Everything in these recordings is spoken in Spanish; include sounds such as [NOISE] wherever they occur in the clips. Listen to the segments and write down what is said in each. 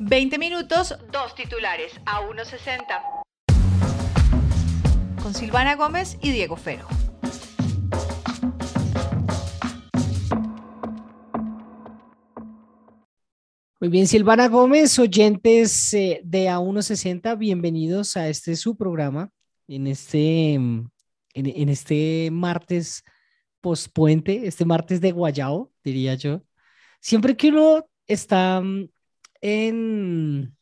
20 minutos, dos titulares a 1.60. Con Silvana Gómez y Diego Fero. Muy bien, Silvana Gómez, oyentes eh, de A160, bienvenidos a este su programa en este, mm, en, este martes pospuente, este martes de Guayao, diría yo. Siempre que uno está mm, en,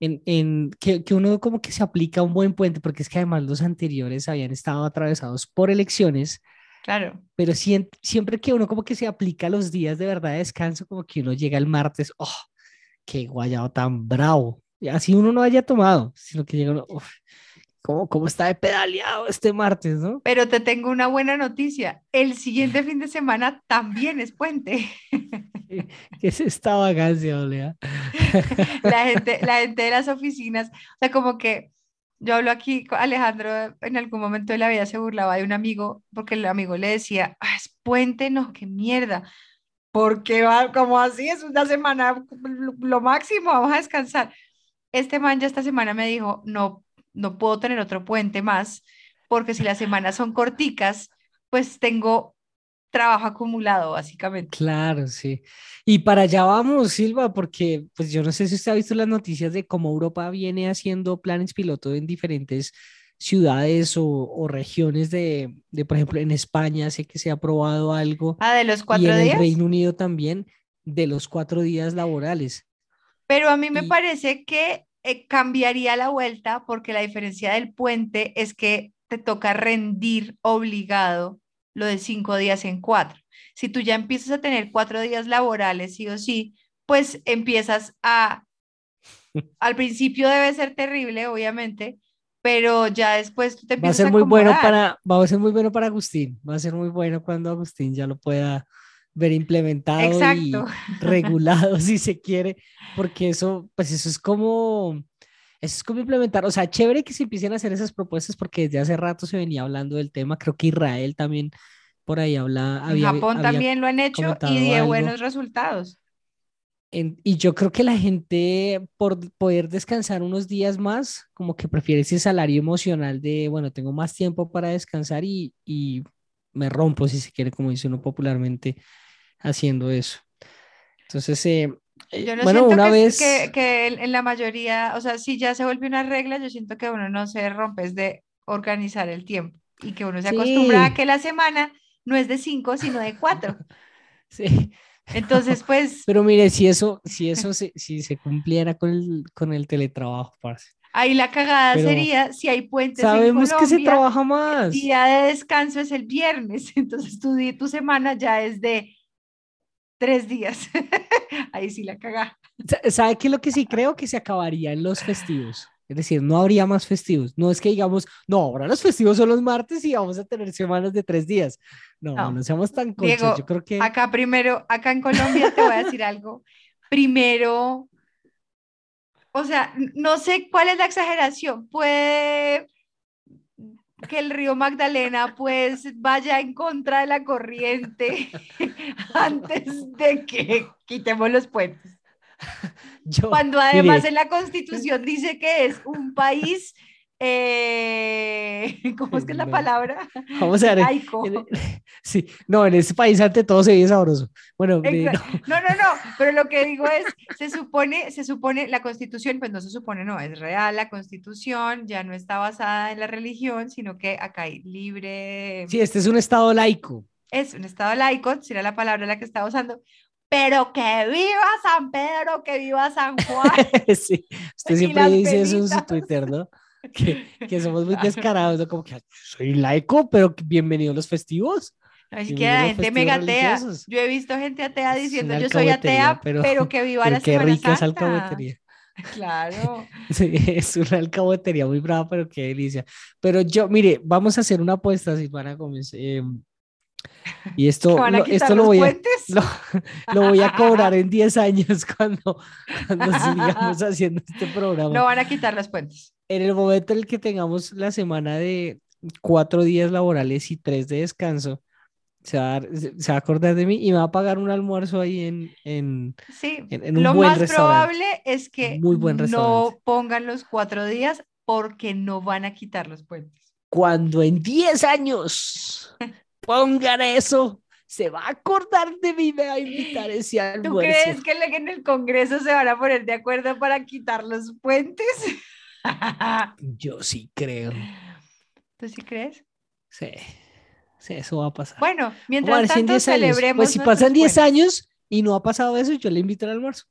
en, en que, que, uno como que se aplica un buen puente, porque es que además los anteriores habían estado atravesados por elecciones, Claro. Pero siempre, que uno como que se aplica los días de verdad de descanso, como que uno llega el martes, ¡oh! ¡Qué guayado tan bravo! Y así uno no haya tomado, sino que llega uno, ¿cómo, ¿cómo está de pedaleado este martes, no? Pero te tengo una buena noticia. El siguiente fin de semana también es puente. ¿Qué es esta vagancia, Olea? [LAUGHS] la, gente, la gente de las oficinas, o sea, como que yo hablo aquí, Alejandro en algún momento de la vida se burlaba de un amigo porque el amigo le decía, ah, es puente, no, qué mierda. Porque va como así, es una semana lo máximo, vamos a descansar. Este man ya esta semana me dijo, no, no puedo tener otro puente más, porque si las semanas son corticas, pues tengo trabajo acumulado, básicamente. Claro, sí. Y para allá vamos, Silva, porque pues yo no sé si usted ha visto las noticias de cómo Europa viene haciendo planes piloto en diferentes ciudades o, regiones de, de, por ejemplo, en España sé que se ha aprobado algo. Ah, de los cuatro días. Y en el Reino Unido también, de los cuatro días laborales. Pero a mí me parece que eh, cambiaría la vuelta porque la diferencia del puente es que te toca rendir obligado lo de cinco días en cuatro. Si tú ya empiezas a tener cuatro días laborales, sí o sí, pues empiezas a, [LAUGHS] al principio debe ser terrible, obviamente, pero ya después tú te empiezas va a ser muy bueno para va a ser muy bueno para Agustín va a ser muy bueno cuando Agustín ya lo pueda ver implementado y [LAUGHS] regulado si se quiere porque eso pues eso es como eso es como implementar, o sea, chévere que se empiecen a hacer esas propuestas porque desde hace rato se venía hablando del tema, creo que Israel también por ahí habla. En Japón también lo han hecho y de buenos resultados. y yo creo que la gente, por poder descansar unos días más, como que prefiere ese salario emocional de, bueno, tengo más tiempo para descansar y, y me rompo, si se quiere, como dice uno popularmente, haciendo eso. Entonces, eh, yo no bueno, una que, vez... que, en la mayoría, o sea, si ya se vuelve una regla, yo siento que uno no se rompe, es de organizar el tiempo y que uno se acostumbra a que la semana no es de cinco, sino de cuatro. [LAUGHS] Sí. Entonces, pues... [LAUGHS] Pero mire, si eso, si eso se, si se cumpliera con el, con el teletrabajo, parce. Ahí la cagada sería si hay puentes. Sabemos en Colombia, que se trabaja más. El día de descanso es el viernes, [LAUGHS] entonces tu, tu semana ya es de tres días. [LAUGHS] Ahí sí la caga. ¿Sabe qué es lo que sí creo? Que se acabarían los festivos. Es decir, no habría más festivos. No es que digamos, no, ahora los festivos son los martes y vamos a tener semanas de tres días. No, no, seamos tan conchos. Yo creo que... Acá primero, acá en Colombia te voy a decir algo. Primero, o sea, no sé cuál es la exageración. Puede que el río Magdalena pues vaya en contra de la corriente [LAUGHS] antes de que quitemos los puentes. [LAUGHS] Cuando además en la constitución dice que es un país, eh, [LAUGHS] ¿cómo es que es la palabra? Vamos a ver. [LAUGHS] sí, no, en ese país ante todo se vive sabroso. Bueno, no. [LAUGHS] no. no, no, pero lo que digo es, se supone, se supone, la constitución, pues no se supone, no, es real, la constitución ya no está basada en la religión, sino que acá hay libre. Sí, este es un estado laico. Es un estado laico, sería la palabra la que estaba usando, pero que viva San Pedro, que viva San Juan. sí, usted siempre dice eso en su Twitter, ¿no? Que, que somos muy [LAUGHS] descarados, ¿no? Como que soy laico, pero bienvenidos los festivos. Así que la gente mega atea. Yo he visto gente atea diciendo yo soy atea, pero, que viva la qué rica esa alcahuetería. [LAUGHS] Claro. [LAUGHS] Sí, es una alcahuetería muy brava, pero qué delicia. Pero yo, mire, vamos a hacer una apuesta, Silvana Gómez. Eh, y esto, lo, esto lo, voy a, lo, voy a cobrar en 10 años cuando, cuando sigamos haciendo este programa. No van a quitar las puentes. En el momento en el que tengamos la semana de cuatro días laborales y tres de descanso, se va, a, se va a acordar de mí y me va a pagar un almuerzo ahí en, en, Sí, en, un lo buen más probable es que Muy buen no pongan los cuatro días porque no van a quitar los puentes. Cuando en 10 años [LAUGHS] pongan eso, se va a acordar de mí y me va a invitar a ese ¿Tú almuerzo. crees que en el Congreso se van a poner de acuerdo para quitar los puentes? [LAUGHS] [LAUGHS] Yo sí creo. ¿Tú sí crees? Sí, sí, eso va a pasar. Bueno, mientras tanto 10 años. celebremos Pues si pasan 10 puentes. años y no ha pasado eso, yo le invito al almuerzo.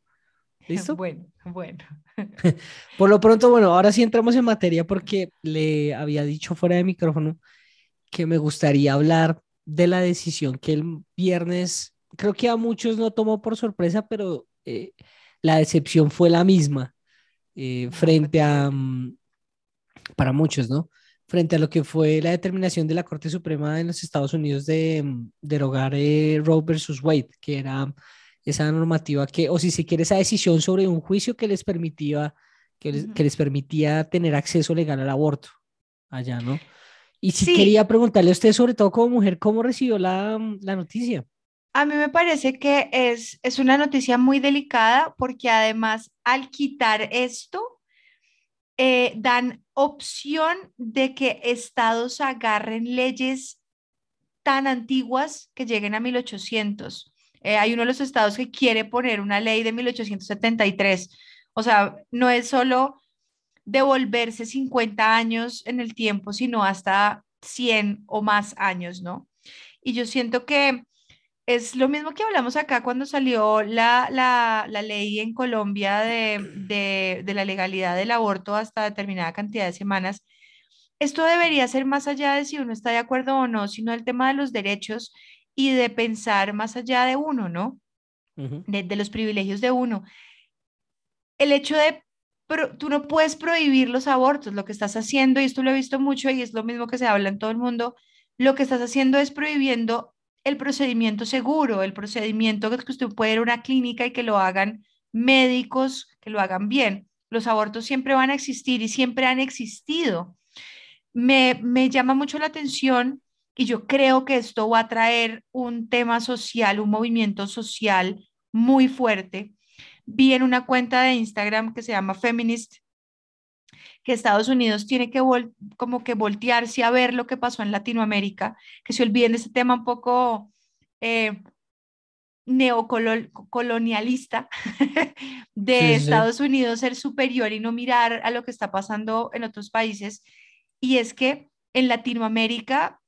¿Listo? [LAUGHS] Bueno, bueno. [LAUGHS] Por lo pronto, bueno, ahora sí entramos en materia porque le había dicho fuera de micrófono que me gustaría hablar de la decisión que el viernes, creo que a muchos no tomó por sorpresa, pero eh, la decepción fue la misma eh, frente a, mm, para muchos, ¿no? Frente a lo que fue la determinación de la Corte Suprema en los Estados Unidos de mm, derogar eh, Roe versus Wade, que era esa normativa que, o si se quiere, esa decisión sobre un juicio que les permitía, que les, Ujú. que les permitía tener acceso legal al aborto allá, ¿no? Y Sí. quería preguntarle a usted, sobre todo como mujer, ¿cómo recibió la, la noticia? A mí me parece que es, es una noticia muy delicada porque además al quitar esto, eh, dan opción de que estados agarren leyes tan antiguas que lleguen a 1800. Eh, hay uno de los estados que quiere poner una ley de 1873. O sea, no es solo devolverse 50 años en el tiempo, sino hasta 100 o más años, ¿no? Y yo siento que es lo mismo que hablamos acá cuando salió la, la, la ley en Colombia de, de, de la legalidad del aborto hasta determinada cantidad de semanas. Esto debería ser más allá de si uno está de acuerdo o no, sino el tema de los derechos y de pensar más allá de uno, ¿no? Ujú. de, de los privilegios de uno. El hecho de, pro- tú no puedes prohibir los abortos, lo que estás haciendo, y esto lo he visto mucho y es lo mismo que se habla en todo el mundo, lo que estás haciendo es prohibiendo el procedimiento seguro, el procedimiento que usted puede ir a una clínica y que lo hagan médicos, que lo hagan bien. Los abortos siempre van a existir y siempre han existido. Me, me llama mucho la atención y yo creo que esto va a traer un tema social, un movimiento social muy fuerte. Vi en una cuenta de Instagram que se llama Feminist que Estados Unidos tiene que vol- como que voltearse a ver lo que pasó en Latinoamérica, que se olviden de ese tema un poco eh, neocolonialista [LAUGHS] de Sí, sí, sí. Estados Unidos ser superior y no mirar a lo que está pasando en otros países. Y es que en Latinoamérica,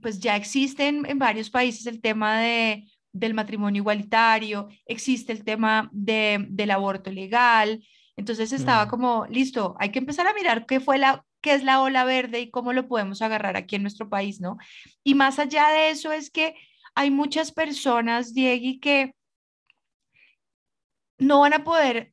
pues ya existen en varios países el tema de, del matrimonio igualitario, existe el tema de, del aborto legal. Entonces estaba Mm. como, listo, hay que empezar a mirar qué fue la, qué es la ola verde y cómo lo podemos agarrar aquí en nuestro país, ¿no? Y más allá de eso es que hay muchas personas, Diegui, que no van a poder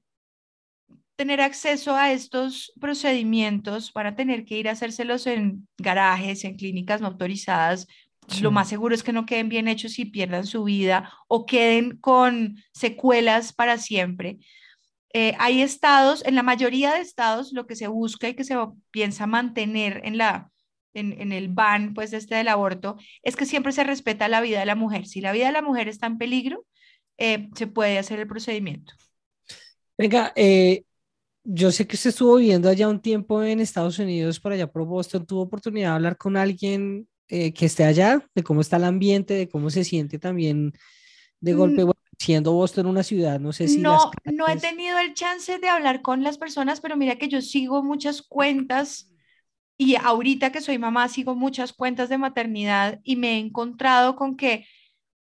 tener acceso a estos procedimientos, van a tener que ir a hacérselos en garajes, en clínicas no autorizadas. Sí. Lo más seguro es que no queden bien hechos y pierdan su vida o queden con secuelas para siempre. Eh, hay estados, en la mayoría de estados, lo que se busca y que se piensa mantener en la, en, en el ban, pues, este del aborto, es que siempre se respeta la vida de la mujer. Si la vida de la mujer está en peligro, eh, se puede hacer el procedimiento. Venga, eh, yo sé que usted estuvo viviendo allá un tiempo en Estados Unidos, por allá por Boston, tuvo oportunidad de hablar con alguien eh, que esté allá, de cómo está el ambiente, de cómo se siente también de golpe, Mm. Siendo Boston una ciudad, no sé si las No, no he tenido el chance de hablar con las personas, pero mira que yo sigo muchas cuentas y ahorita que soy mamá sigo muchas cuentas de maternidad y me he encontrado con que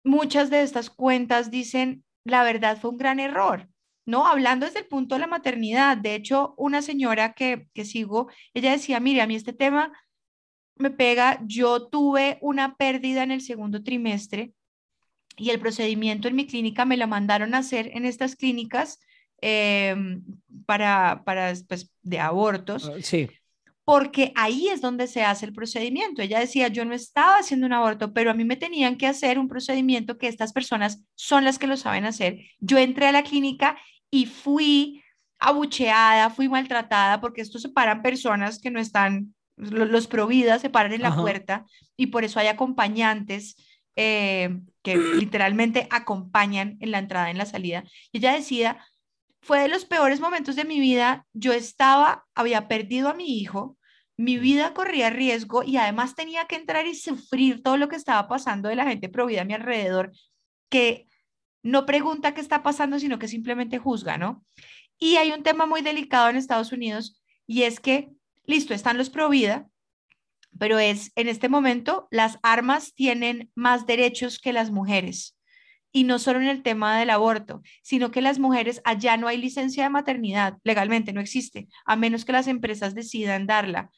muchas de estas cuentas dicen, la verdad fue un gran error, ¿no? Hablando desde el punto de la maternidad. De hecho, una señora que, que sigo, ella decía, mire, a mí este tema me pega, yo tuve una pérdida en el segundo trimestre y el procedimiento en mi clínica me lo mandaron a hacer en estas clínicas eh, para, para pues, de abortos, Ah, Sí, porque ahí es donde se hace el procedimiento. Ella decía, yo no estaba haciendo un aborto, pero a mí me tenían que hacer un procedimiento que estas personas son las que lo saben hacer. Yo entré a la clínica y fui abucheada, fui maltratada, porque esto separan personas que no están los providas se paran en la puerta y por eso hay acompañantes eh, que literalmente acompañan en la entrada y en la salida. Y ella decía, fue de los peores momentos de mi vida, yo estaba, había perdido a mi hijo, mi vida corría riesgo y además tenía que entrar y sufrir todo lo que estaba pasando de la gente provida a mi alrededor, que no pregunta qué está pasando, sino que simplemente juzga, ¿no? Y hay un tema muy delicado en Estados Unidos y es que, listo, están los pro vida, pero es en este momento las armas tienen más derechos que las mujeres. Y no solo en el tema del aborto, sino que las mujeres allá no hay licencia de maternidad, legalmente no existe, a menos que las empresas decidan darla.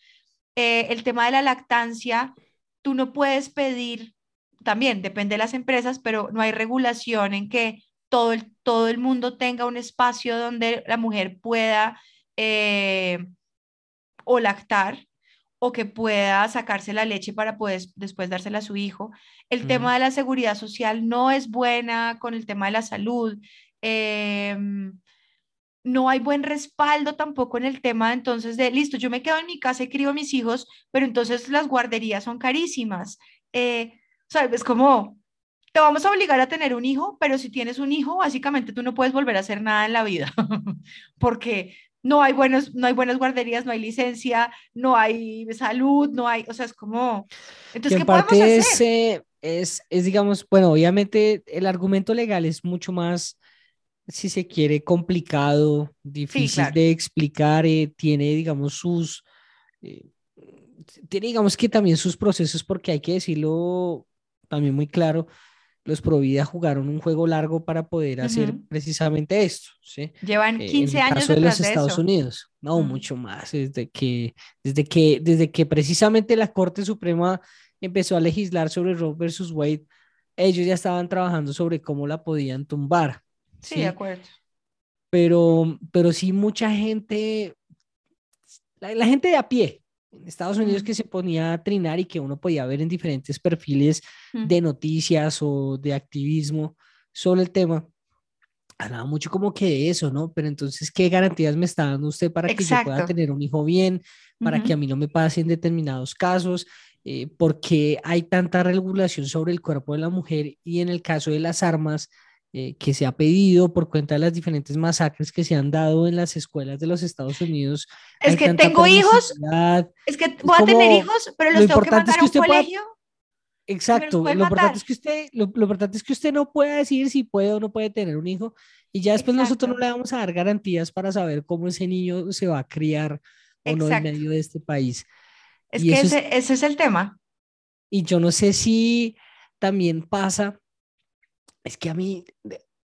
Eh, el tema de la lactancia, tú no puedes pedir, también depende de las empresas, pero no hay regulación en que todo el, todo el mundo tenga un espacio donde la mujer pueda eh, o lactar o que pueda sacarse la leche para poder después dársela a su hijo. El tema de la seguridad social no es buena con el tema de la salud. Em, no hay buen respaldo tampoco en el tema entonces de, listo, yo me quedo en mi casa y crío a mis hijos, pero entonces las guarderías son carísimas. Eh, ¿Sabes? Es como, te vamos a obligar a tener un hijo, pero si tienes un hijo, básicamente tú no puedes volver a hacer nada en la vida, [LAUGHS] porque no hay, buenos, no hay buenas guarderías, no hay licencia, no hay salud, no hay, o sea, es como... Entonces, ¿qué podemos hacer? Es, es, es, digamos, bueno, obviamente el argumento legal es mucho más si se quiere, complicado, difícil de explicar, eh, tiene, digamos, sus, eh, tiene, digamos, que también sus procesos, porque hay que decirlo también muy claro, los Provida jugaron un juego largo para poder hacer precisamente esto, ¿sí? Llevan 15 eh, en el caso de los Estados Unidos, no, mucho más, desde que, desde que, desde que precisamente la Corte Suprema empezó a legislar sobre Roe versus Wade, ellos ya estaban trabajando sobre cómo la podían tumbar. Sí, de acuerdo. Pero, pero sí mucha gente, la, gente de a pie, Estados Unidos que se ponía a trinar y que uno podía ver en diferentes perfiles de noticias o de activismo sobre el tema, hablaba mucho como que de eso, ¿no? Pero entonces, ¿qué garantías me está dando usted para que yo pueda tener un hijo bien, para que a mí no me pase en determinados casos? Eh, porque hay tanta regulación sobre el cuerpo de la mujer y en el caso de las armas, eh, que se ha pedido por cuenta de las diferentes masacres que se han dado en las escuelas de los Estados Unidos. Es que tengo hijos, es que voy a tener hijos, pero los tengo que mandar a un colegio. Exacto, lo importante, es que usted, lo, importante es que usted no pueda decir si puede o no puede tener un hijo y ya después nosotros no le vamos a dar garantías para saber cómo ese niño se va a criar o no en medio de este país. Es que ese, ese es el tema. Y yo no sé si también pasa es que a mí,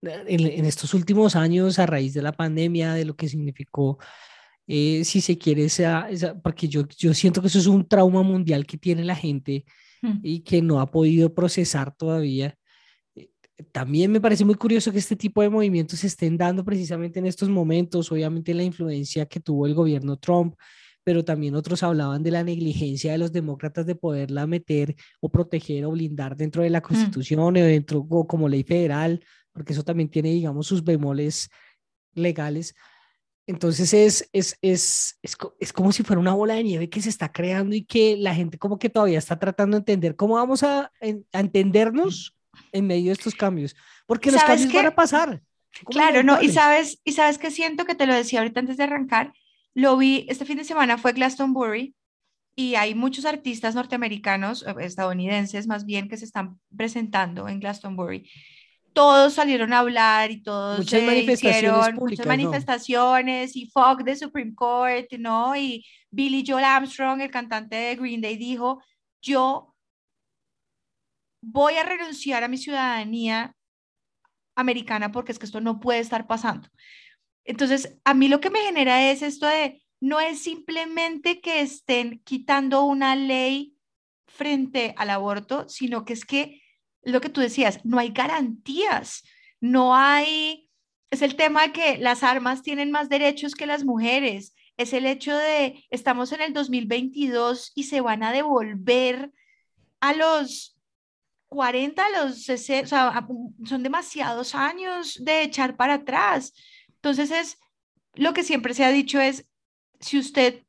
en, estos últimos años, a raíz de la pandemia, de lo que significó, eh, si se quiere, esa, porque yo, yo siento que eso es un trauma mundial que tiene la gente mm. y que no ha podido procesar todavía. Eh, también me parece muy curioso que este tipo de movimientos se estén dando precisamente en estos momentos, obviamente la influencia que tuvo el gobierno Trump, pero también otros hablaban de la negligencia de los demócratas de poderla meter o proteger o blindar dentro de la mm. Constitución o dentro o como ley federal, porque eso también tiene, digamos, sus bemoles legales. Entonces es, es, es, es, es como si fuera una bola de nieve que se está creando y que la gente como que todavía está tratando de entender cómo vamos a, a entendernos en medio de estos cambios, porque los cambios van a pasar. Claro, no, y sabes, y sabes que siento que te lo decía ahorita antes de arrancar, lo vi este fin de semana, fue Glastonbury, y hay muchos artistas norteamericanos, eh, estadounidenses más bien, que se están presentando en Glastonbury. Todos salieron a hablar y todos muchas manifestaciones muchas manifestaciones y Fogg de Supreme Court, ¿no? Y Billy Joel Armstrong, el cantante de Green Day, dijo, yo voy a renunciar a mi ciudadanía americana porque es que esto no puede estar pasando. Entonces, a mí lo que me genera es esto de, no es simplemente que estén quitando una ley frente al aborto, sino que es que, lo que tú decías, no hay garantías, no hay, es el tema de que las armas tienen más derechos que las mujeres, es el hecho de, estamos en el 2022 y se van a devolver a los 40, a los 60, o sea, son demasiados años de echar para atrás. Entonces es lo que siempre se ha dicho es, si usted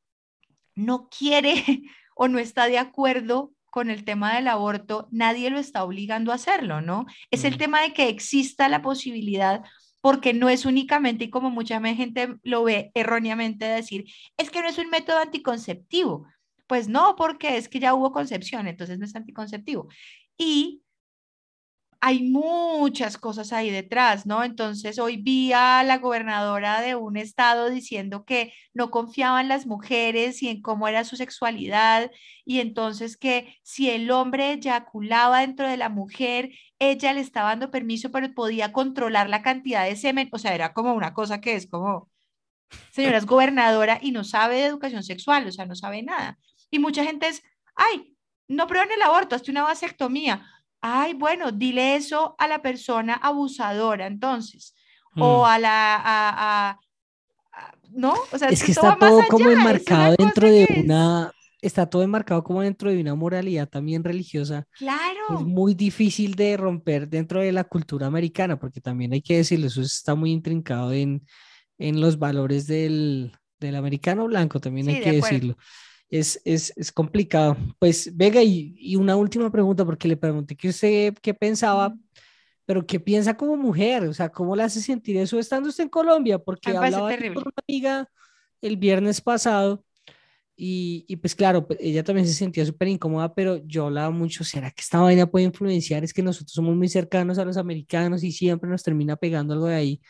no quiere [LAUGHS] o no está de acuerdo con el tema del aborto, nadie lo está obligando a hacerlo, ¿no? Es el tema de que exista la posibilidad, porque no es únicamente, y como mucha gente lo ve erróneamente, decir, es que no es un método anticonceptivo. Pues no, porque es que ya hubo concepción, entonces no es anticonceptivo. Y hay muchas cosas ahí detrás, ¿no? Entonces, hoy vi a la gobernadora de un estado diciendo que no confiaba en las mujeres y en cómo era su sexualidad, y entonces que si el hombre eyaculaba dentro de la mujer, ella le estaba dando permiso, pero podía controlar la cantidad de semen, o sea, era como una cosa que es como, señora es [LAUGHS] gobernadora y no sabe de educación sexual, o sea, no sabe nada. Y mucha gente es, ay, no prueben el aborto, hazte una vasectomía. Ay, bueno, dile eso a la persona abusadora, entonces, o Mm. a la, a, a- a- ¿no? O sea, Es que está todo como es enmarcado dentro de es- una, está todo enmarcado como dentro de una moralidad también religiosa. Es Claro, muy difícil de romper dentro de la cultura americana, porque también hay que decirlo, eso está muy intrincado en, en los valores del, del americano blanco, también Sí, hay de que acuerdo. decirlo. Es, es, es complicado. Pues, Vega, y, y una última pregunta, porque le pregunté que usted qué pensaba, pero qué piensa como mujer, o sea, ¿cómo le hace sentir eso estando usted en Colombia? Porque me hablaba con una amiga el viernes pasado y, y pues claro, pues, ella también se sentía súper incómoda, pero yo hablaba mucho, ¿será que esta vaina puede influenciar? Es que nosotros somos muy cercanos a los americanos y siempre nos termina pegando algo de ahí.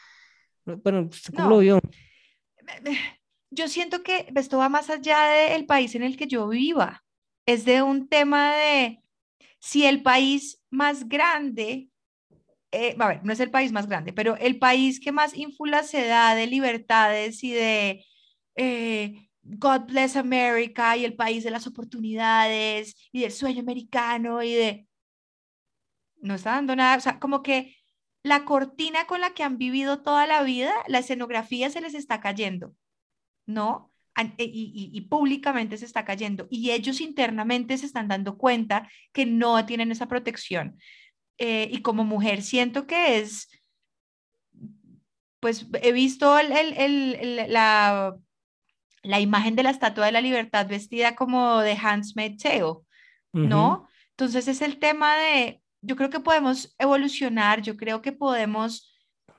Bueno, ¿usted cómo lo No. vio? Yo siento que esto va más allá del país en el que yo viva. Es de un tema de si el país más grande, eh, a ver, no es el país más grande, pero el país que más ínfula se da de libertades y de eh, God bless America y el país de las oportunidades y del sueño americano y de... No está dando nada, o sea, como que la cortina con la que han vivido toda la vida, la escenografía se les está cayendo. ¿No? E- Y, y- y públicamente se está cayendo y ellos internamente se están dando cuenta que no tienen esa protección. Eh, y como mujer siento que es, pues he visto el- el- la, la imagen de la Estatua de la Libertad vestida como de Tale, Ujú. ¿no? Entonces es el tema de, yo creo que podemos evolucionar, yo creo que podemos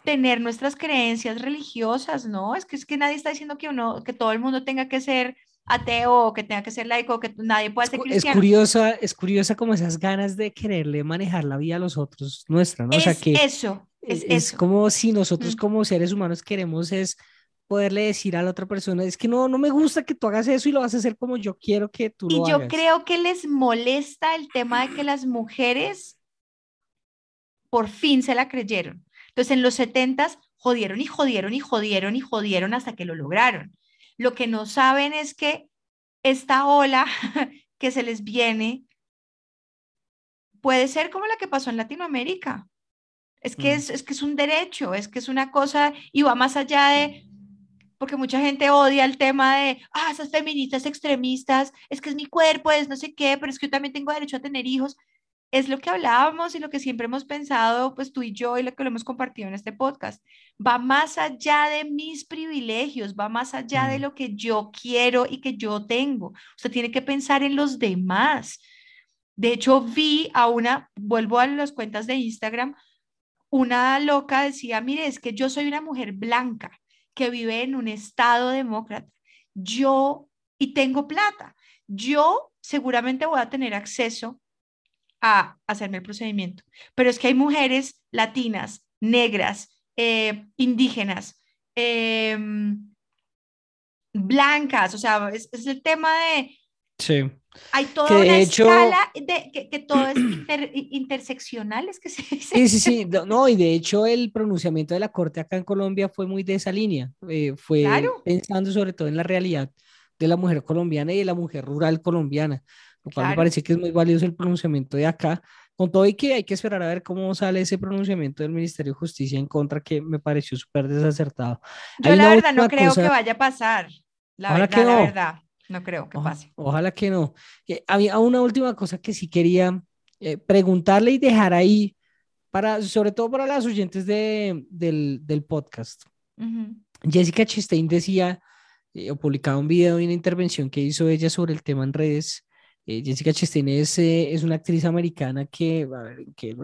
tener nuestras creencias religiosas, ¿no? Es que es que nadie está diciendo que uno, que todo el mundo tenga que ser ateo o que tenga que ser laico, que nadie pueda Es, ser cu- es cristiano. curiosa, es curiosa como esas ganas de quererle manejar la vida a los otros nuestra, ¿no? O sea Es que eso, es e- es eso. como si nosotros Mm. como seres humanos queremos es poderle decir a la otra persona, es que no, no me gusta que tú hagas eso y lo vas a hacer como yo quiero que tú Y lo yo hagas. creo que les molesta el tema de que las mujeres por fin se la creyeron. Entonces en los setentas jodieron y jodieron y jodieron y jodieron hasta que lo lograron. Lo que no saben es que esta ola [LAUGHS] que se les viene puede ser como la que pasó en Latinoamérica. Es que, Mm. es, es que es un derecho, es que es una cosa y va más allá de, porque mucha gente odia el tema de, ah, esas feministas extremistas, es que es mi cuerpo, es no sé qué, pero es que yo también tengo derecho a tener hijos. Es lo que hablábamos y lo que siempre hemos pensado, pues tú y yo, y lo que lo hemos compartido en este podcast. Va más allá de mis privilegios, va más allá de Mm. lo que yo quiero y que yo tengo. Usted tiene que pensar en los demás. De hecho, vi a una, vuelvo a las cuentas de Instagram, una loca decía, mire, es que yo soy una mujer blanca que vive en un estado demócrata. Yo, y tengo plata, yo seguramente voy a tener acceso a hacerme el procedimiento. Pero es que hay mujeres latinas, negras, eh, indígenas, em, blancas, o sea, es, es el tema de, Sí. hay toda Que de una hecho- escala de que, que todo es inter- interseccional, es que se dice. Sí, sí, sí, no, no, y de hecho el pronunciamiento de la Corte acá en Colombia fue muy de esa línea, eh, fue Claro. pensando sobre todo en la realidad de la mujer colombiana y de la mujer rural colombiana, lo cual me parece que es muy valioso el pronunciamiento de acá, con todo y que hay que esperar a ver cómo sale ese pronunciamiento del Ministerio de Justicia en contra, que me pareció súper desacertado. Yo Hay la verdad no creo que vaya a pasar. La verdad, la verdad. No creo que Oja- pase. Ojalá que no. Eh, Había una última cosa que sí quería eh, preguntarle y dejar ahí, para, sobre todo para las oyentes de, del, del podcast. Jessica Chastain decía eh, o publicaba un video y una intervención que hizo ella sobre el tema en redes. Eh, Jessica Chastain es, es, una actriz americana que, a ver, que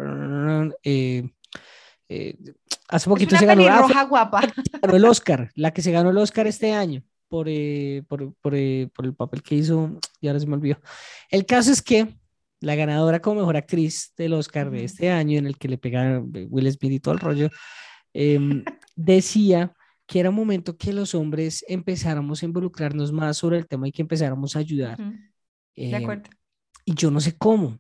hace poquito se ganó, guapa. [LAUGHS] ganó el Oscar, la que se ganó el Oscar este año por, por, por, por el papel que hizo, y ahora se me olvidó. El caso es que la ganadora como mejor actriz del Oscar de este año, en el que le pegaron Will Smith y todo el rollo, em, decía que era un momento que los hombres empezáramos a involucrarnos más sobre el tema y que empezáramos a ayudar. De em, acuerdo. Y yo no sé cómo.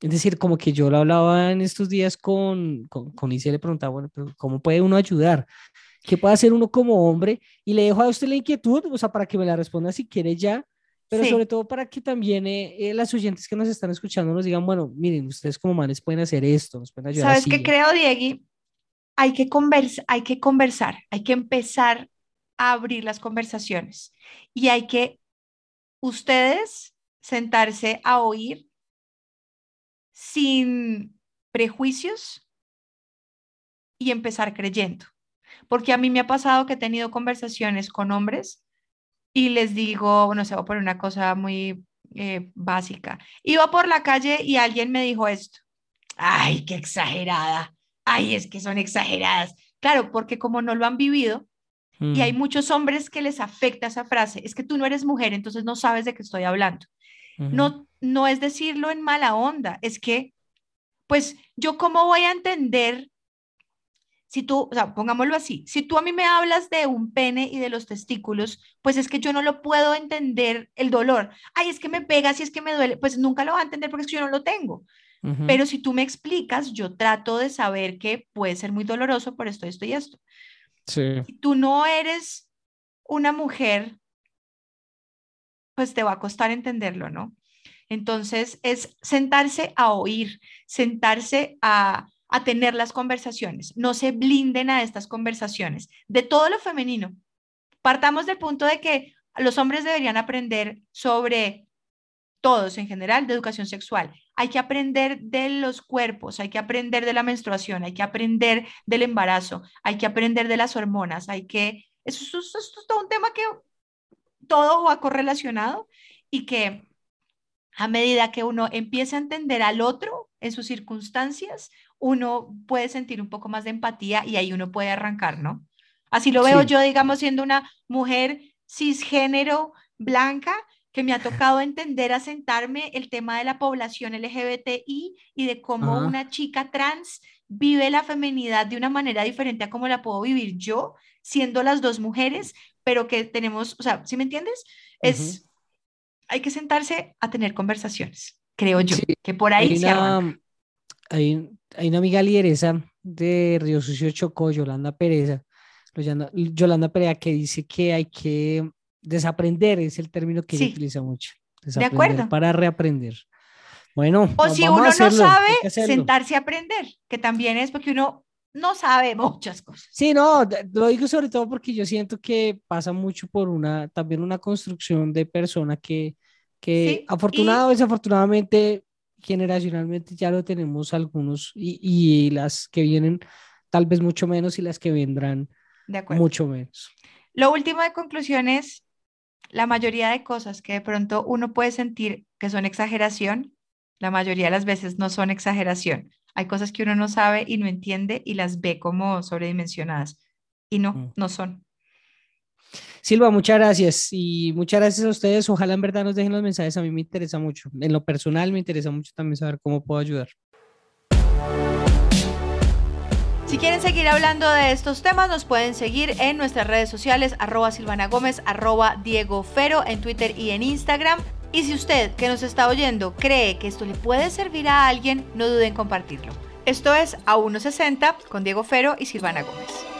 Es decir, como que yo lo hablaba en estos días con, con, con y le preguntaba, bueno, pero ¿cómo puede uno ayudar? ¿Qué puede hacer uno como hombre? Y le dejo a usted la inquietud, o sea, para que me la responda si quiere ya, pero sobre todo para que también eh, eh, las oyentes que nos están escuchando nos digan, bueno, miren, ustedes como manes pueden hacer esto, nos pueden ayudar. ¿Sabes qué creo, Diego? Hay que, conversar, hay que conversar, hay que empezar a abrir las conversaciones y hay que ustedes sentarse a oír sin prejuicios y empezar creyendo. Porque a mí me ha pasado que he tenido conversaciones con hombres y les digo, bueno, se va por una cosa muy eh, básica. Iba por la calle y alguien me dijo esto. Ay, qué exagerada. Ay, es que son exageradas. Claro, porque como no lo han vivido, y hay mm. muchos hombres que les afecta esa frase, es que tú no eres mujer, entonces no sabes de qué estoy hablando. No, no es decirlo en mala onda, es que, pues, yo cómo voy a entender si tú, o sea, pongámoslo así, si tú a mí me hablas de un pene y de los testículos, pues es que yo no lo puedo entender el dolor. Ay, es que me pega, si es que me duele, pues nunca lo va a entender porque es que yo no lo tengo. Pero si tú me explicas, yo trato de saber que puede ser muy doloroso por esto, esto y esto. Sí. Si tú no eres una mujer, pues te va a costar entenderlo, ¿no? Entonces es sentarse a oír, sentarse a a tener las conversaciones. No se blinden a estas conversaciones de todo lo femenino. Partamos del punto de que los hombres deberían aprender sobre todos en general de educación sexual. Hay que aprender de los cuerpos, hay que aprender de la menstruación, hay que aprender del embarazo, hay que aprender de las hormonas, hay que... Eso, es todo un tema que todo va correlacionado y que a medida que uno empieza a entender al otro en sus circunstancias, uno puede sentir un poco más de empatía y ahí uno puede arrancar, ¿no? Así lo veo yo, digamos, siendo una mujer cisgénero blanca, que me ha tocado entender, asentarme el tema de la población LGBTI y de cómo una chica trans vive la feminidad de una manera diferente a como la puedo vivir yo, siendo las dos mujeres, pero que tenemos, o sea, ¿sí me entiendes? Es, hay que sentarse a tener conversaciones, creo yo, que por ahí se hay, hay una amiga lideresa de Río Sucio Chocó, Yolanda Pereza, Yolanda Pereza, que dice que hay que desaprender, es el término que ella utiliza mucho. De acuerdo. Para reaprender. Bueno, o si uno no sabe, sentarse a aprender, que también es porque uno no sabe [LAUGHS] muchas cosas. Sí, no, lo digo sobre todo porque yo siento que pasa mucho por una, también una construcción de persona que, que afortunado o desafortunadamente generacionalmente ya lo tenemos algunos y, las que vienen tal vez mucho menos y las que vendrán mucho menos. Lo último de conclusión es, la mayoría de cosas que de pronto uno puede sentir que son exageración, la mayoría de las veces no son exageración. Hay cosas que uno no sabe y no entiende y las ve como sobredimensionadas y no, mm. no son. Silva, muchas gracias y muchas gracias a ustedes. Ojalá en verdad nos dejen los mensajes. A mí me interesa mucho. En lo personal me interesa mucho también saber cómo puedo ayudar. Si quieren seguir hablando de estos temas, nos pueden seguir en nuestras redes sociales, arroba Silvana Gómez, arroba Diego Fero, en Twitter y en Instagram. Y si usted que nos está oyendo cree que esto le puede servir a alguien, no duden en compartirlo. Esto es A 160 con Diego Fero y Silvana Gómez.